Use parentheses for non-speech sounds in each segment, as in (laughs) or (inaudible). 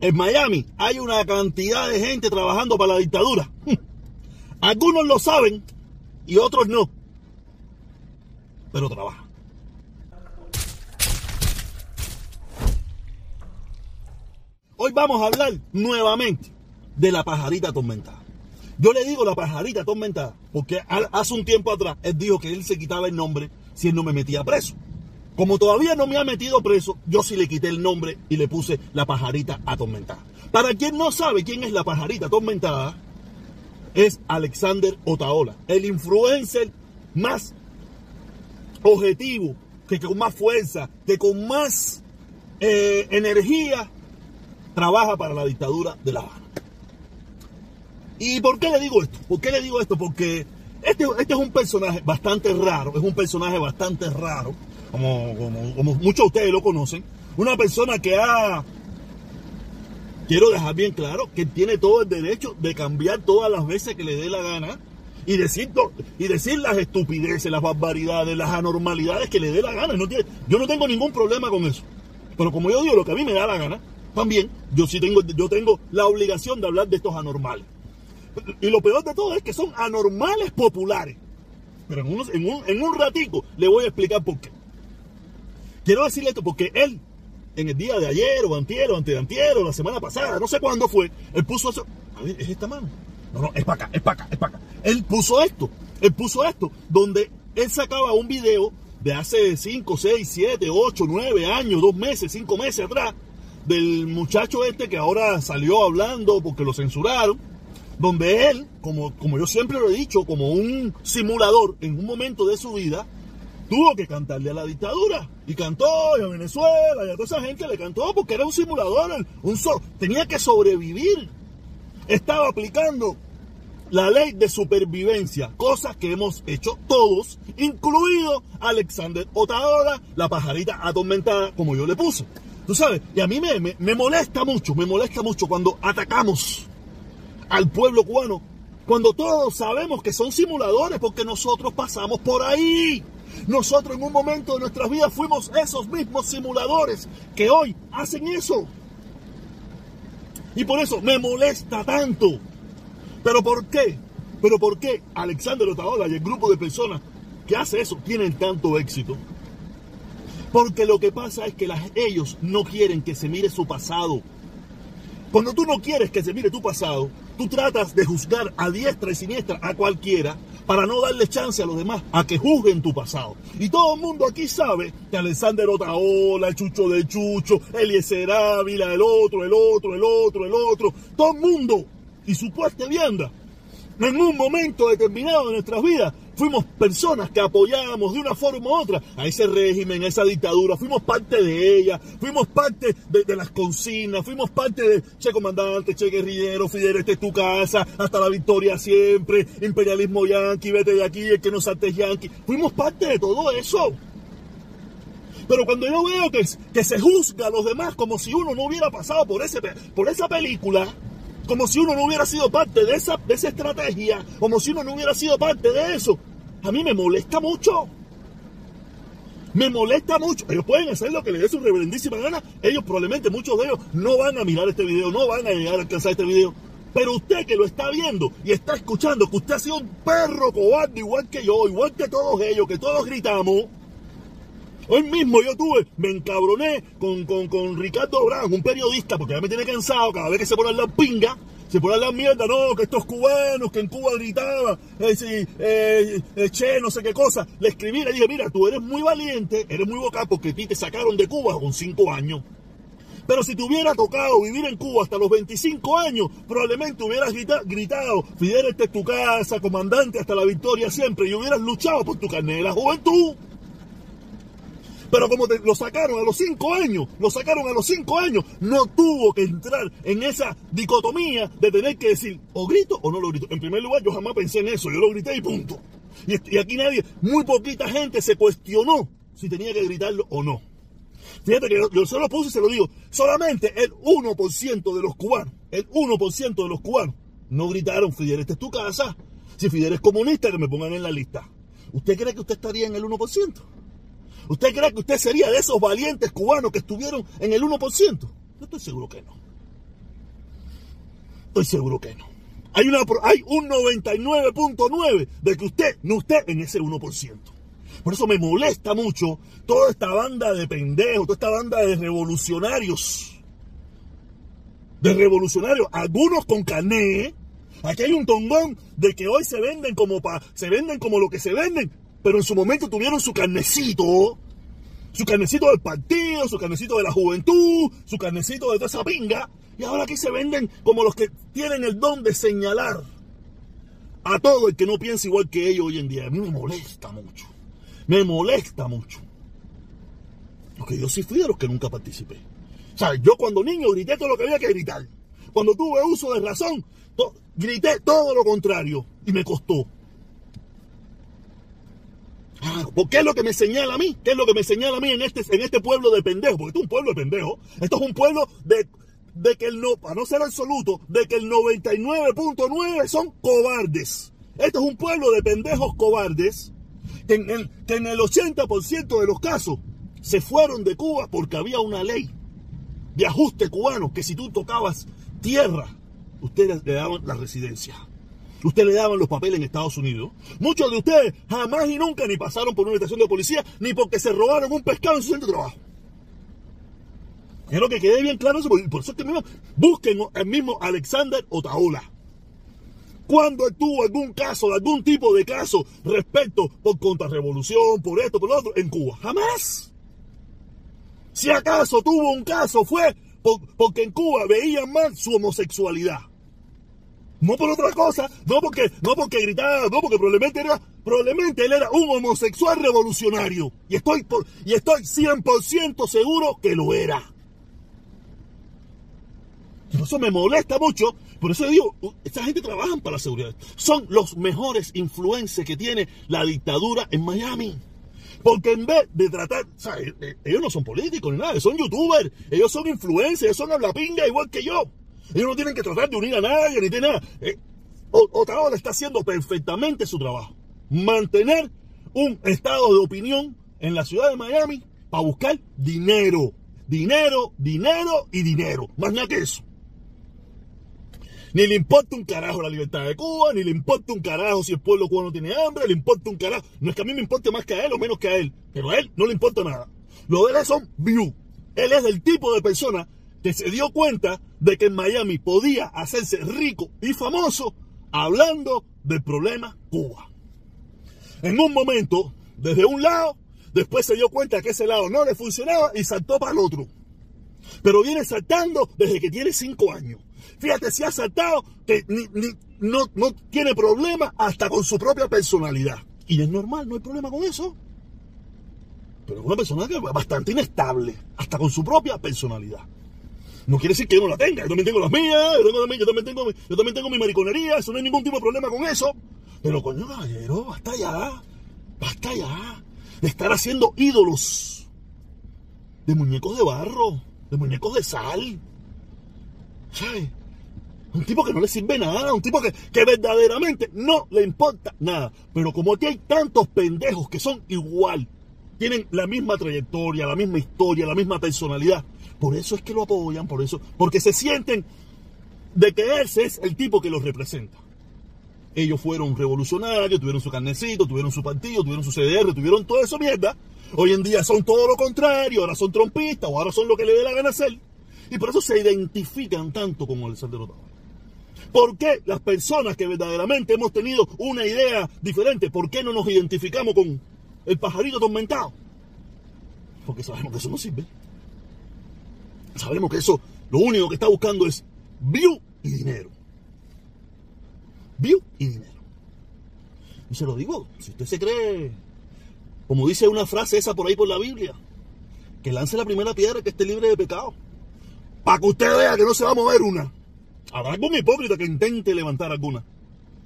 En Miami hay una cantidad de gente trabajando para la dictadura. (laughs) Algunos lo saben y otros no. Pero trabajan. Hoy vamos a hablar nuevamente de la pajarita atormentada. Yo le digo la pajarita atormentada porque hace un tiempo atrás él dijo que él se quitaba el nombre si él no me metía preso. Como todavía no me ha metido preso, yo sí le quité el nombre y le puse la pajarita atormentada. Para quien no sabe quién es la pajarita atormentada, es Alexander Otaola, el influencer más objetivo, que con más fuerza, que con más eh, energía trabaja para la dictadura de La Habana. ¿Y por qué le digo esto? ¿Por qué le digo esto? Porque este, este es un personaje bastante raro, es un personaje bastante raro, como, como, muchos de ustedes lo conocen. Una persona que ha, quiero dejar bien claro, que tiene todo el derecho de cambiar todas las veces que le dé la gana y decir, y decir las estupideces, las barbaridades, las anormalidades que le dé la gana. No tiene, yo no tengo ningún problema con eso. Pero como yo digo, lo que a mí me da la gana, también yo sí tengo, yo tengo la obligación de hablar de estos anormales. Y lo peor de todo es que son anormales populares. Pero en, un, en, un, ratico le voy a explicar por qué. Quiero decirle esto porque él, en el día de ayer, o antier, o antes de antier, o la semana pasada, no sé cuándo fue, él puso eso. A ver, es esta mano. No, no, es para acá, es para acá, es para acá. Él puso esto, él puso esto, donde él sacaba un video de hace 5, 6, 7, 8, 9 años, 2 meses, 5 meses atrás, del muchacho este que ahora salió hablando porque lo censuraron donde él, como, como yo siempre lo he dicho, como un simulador en un momento de su vida, tuvo que cantarle a la dictadura. Y cantó y a Venezuela y a toda esa gente le cantó porque era un simulador, un tenía que sobrevivir. Estaba aplicando la ley de supervivencia, cosas que hemos hecho todos, incluido Alexander Otaola, la pajarita atormentada, como yo le puse. Tú sabes, y a mí me, me molesta mucho, me molesta mucho cuando atacamos al pueblo cubano cuando todos sabemos que son simuladores porque nosotros pasamos por ahí. Nosotros en un momento de nuestras vidas fuimos esos mismos simuladores que hoy hacen eso. Y por eso me molesta tanto. ¿Pero por qué? ¿Pero por qué Alexander Otaola y el grupo de personas que hace eso tienen tanto éxito? Porque lo que pasa es que ellos no quieren que se mire su pasado. Cuando tú no quieres que se mire tu pasado, tú tratas de juzgar a diestra y siniestra a cualquiera para no darle chance a los demás a que juzguen tu pasado. Y todo el mundo aquí sabe que Alexander Otaola, Chucho de Chucho, Eliezer Ávila, el otro, el otro, el otro, el otro, todo el mundo y su puesta vianda en un momento determinado de nuestras vidas fuimos personas que apoyábamos de una forma u otra a ese régimen, a esa dictadura, fuimos parte de ella, fuimos parte de, las consignas, fuimos parte de Che Comandante, Che Guerrillero, Fidel, este es tu casa, hasta la victoria siempre, imperialismo yanqui, vete de aquí, el que no saltes yanqui, fuimos parte de todo eso. Pero cuando yo veo que, se juzga a los demás como si uno no hubiera pasado por esa película, como si uno no hubiera sido parte de esa, de esa estrategia, como si uno no hubiera sido parte de eso. A mí me molesta mucho. Me molesta mucho. Ellos pueden hacer lo que les dé su reverendísima gana. Ellos probablemente, muchos de ellos, no van a mirar este video, no van a llegar a alcanzar este video. Pero usted que lo está viendo y está escuchando, que usted ha sido un perro cobarde igual que yo, igual que todos ellos, que todos gritamos, Hoy mismo yo tuve, me encabroné con, con, Ricardo Brown, un periodista, porque ya me tiene cansado cada vez que se pone la pinga, se pone la mierda, no, que estos cubanos que en Cuba gritaban, eh, eh, eh, che, no sé qué cosa. Le escribí, le dije, mira, tú eres muy valiente, eres muy vocal porque a ti te sacaron de Cuba con cinco años. Pero si te hubiera tocado vivir en Cuba hasta los 25 años, probablemente hubieras gritado, Fidel, tu casa, comandante, hasta la victoria siempre, y hubieras luchado por tu carnet la juventud. Pero como lo sacaron a los cinco años, lo sacaron a los cinco años, no tuvo que entrar en esa dicotomía de tener que decir o grito o no lo grito. En primer lugar, yo jamás pensé en eso, yo lo grité y punto. Y, aquí nadie, muy poquita gente se cuestionó si tenía que gritarlo o no. Fíjate que yo, yo se lo puse y se lo digo, solamente el 1% de los cubanos, el 1% de los cubanos no gritaron, Fidel, esta es tu casa. Si Fidel es comunista, que me pongan en la lista. ¿Usted cree que usted estaría en el 1%? ¿Usted cree que usted sería de esos valientes cubanos que estuvieron en el 1%? Yo estoy seguro que no. estoy seguro que no. Hay, una, hay un 99.9 de que usted no esté en ese 1%. Por eso me molesta mucho toda esta banda de pendejos, toda esta banda de revolucionarios. De revolucionarios, algunos con carné. Aquí hay un tongón de que hoy se venden como pa, se venden como lo que se venden, pero en su momento tuvieron su carnecito, su carnecito del partido, su carnecito de la juventud, su carnecito de toda esa pinga, y ahora aquí se venden como los que tienen el don de señalar a todo el que no piensa igual que ellos hoy en día. A mí me molesta mucho. Me molesta mucho. Porque yo sí fui de los que nunca participé. O sea, yo cuando niño grité todo lo que había que gritar. Cuando tuve uso de razón, grité todo lo contrario. Y me costó. ¿Por qué es lo que me señala a mí? ¿Qué es lo que me señala a mí en este, en este pueblo de pendejos? Porque esto es un pueblo de pendejos. Esto es un pueblo de, de que el no, para no ser absoluto, de que el 99.9 son cobardes. Esto es un pueblo de pendejos cobardes que en el, que en el 80% de los casos se fueron de Cuba porque había una ley de ajuste cubano que si tú tocabas tierra, ustedes le daban la residencia. Usted le daban los papeles en Estados Unidos. Muchos de ustedes jamás y nunca ni pasaron por una estación de policía ni porque se robaron un pescado en su centro de trabajo. Quiero que quede bien claro por eso es que mismo, busquen el mismo Alexander Otaola. ¿Cuándo tuvo algún caso, algún tipo de caso respecto por contrarrevolución, por esto, por lo otro, en Cuba? Jamás. Si acaso tuvo un caso fue porque en Cuba veían mal su homosexualidad. No por otra cosa, no porque, no porque gritaba, no porque probablemente era, probablemente él era un homosexual revolucionario. Y estoy, por, y estoy 100% seguro que lo era. Y eso me molesta mucho. Por eso digo, esta gente trabaja para la seguridad. Son los mejores influencers que tiene la dictadura en Miami. Porque en vez de tratar, o sea, eh, eh, ellos no son políticos ni nada, son youtubers, ellos son influencers, ellos son pinga igual que yo. Ellos no tienen que tratar de unir a nadie ni de nada. Eh, Otaola está haciendo perfectamente su trabajo. Mantener un estado de opinión en la ciudad de Miami para buscar dinero. Dinero, dinero y dinero. Más nada que eso. Ni le importa un carajo la libertad de Cuba, ni le importa un carajo si el pueblo cubano tiene hambre, le importa un carajo. No es que a mí me importe más que a él o menos que a él, pero a él no le importa nada. Lo de él son view. Él es el tipo de persona que se dio cuenta de que en Miami podía hacerse rico y famoso hablando del problema Cuba. En un momento, desde un lado, después se dio cuenta que ese lado no le funcionaba y saltó para el otro. Pero viene saltando desde que tiene cinco años. Fíjate si ha saltado que no, no tiene problema hasta con su propia personalidad. Y es normal, no hay problema con eso. Pero es una persona bastante inestable, hasta con su propia personalidad. No quiere decir que yo no la tenga, yo también tengo las mías, yo, también, tengo, yo también tengo mi mariconería, eso no hay ningún tipo de problema con eso. Pero coño caballero, basta ya, basta ya de estar haciendo ídolos de muñecos de barro, de muñecos de sal. ¿Sabes? Un tipo que no le sirve nada, un tipo que, que verdaderamente no le importa nada. Pero como aquí hay tantos pendejos que son igual, tienen la misma trayectoria, la misma historia, la misma personalidad, por eso es que lo apoyan, por eso, porque se sienten de que ese es el tipo que los representa. Ellos fueron revolucionarios, tuvieron su carnecito, tuvieron su partido, tuvieron su CDR, tuvieron toda esa mierda. Hoy en día son todo lo contrario, ahora son trompistas o ahora son lo que le dé la gana hacer. Y por eso se identifican tanto con Alexander Otaola. ¿Por qué las personas que verdaderamente hemos tenido una idea diferente, por qué no nos identificamos con el pajarito atormentado? Porque sabemos que eso no sirve. Sabemos que eso lo único que está buscando es view y dinero. View y dinero. Y se lo digo, si usted se cree, como dice una frase esa por ahí por la Biblia, que lance la primera piedra que esté libre de pecado. Para que usted vea que no se va a mover una. Habrá algún hipócrita que intente levantar alguna.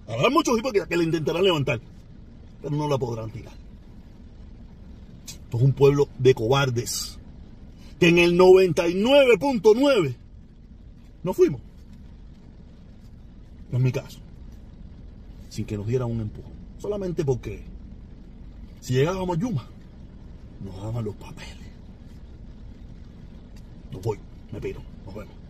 Habrá muchos hipócritas que le intentarán levantar, pero no la podrán tirar. Esto es un pueblo de cobardes que en el 99.9 no fuimos. No es mi caso. Sin que nos dieran un empujón. Solamente porque si llegábamos a Yuma, nos daban los papeles. No voy, me pido. Nos vemos.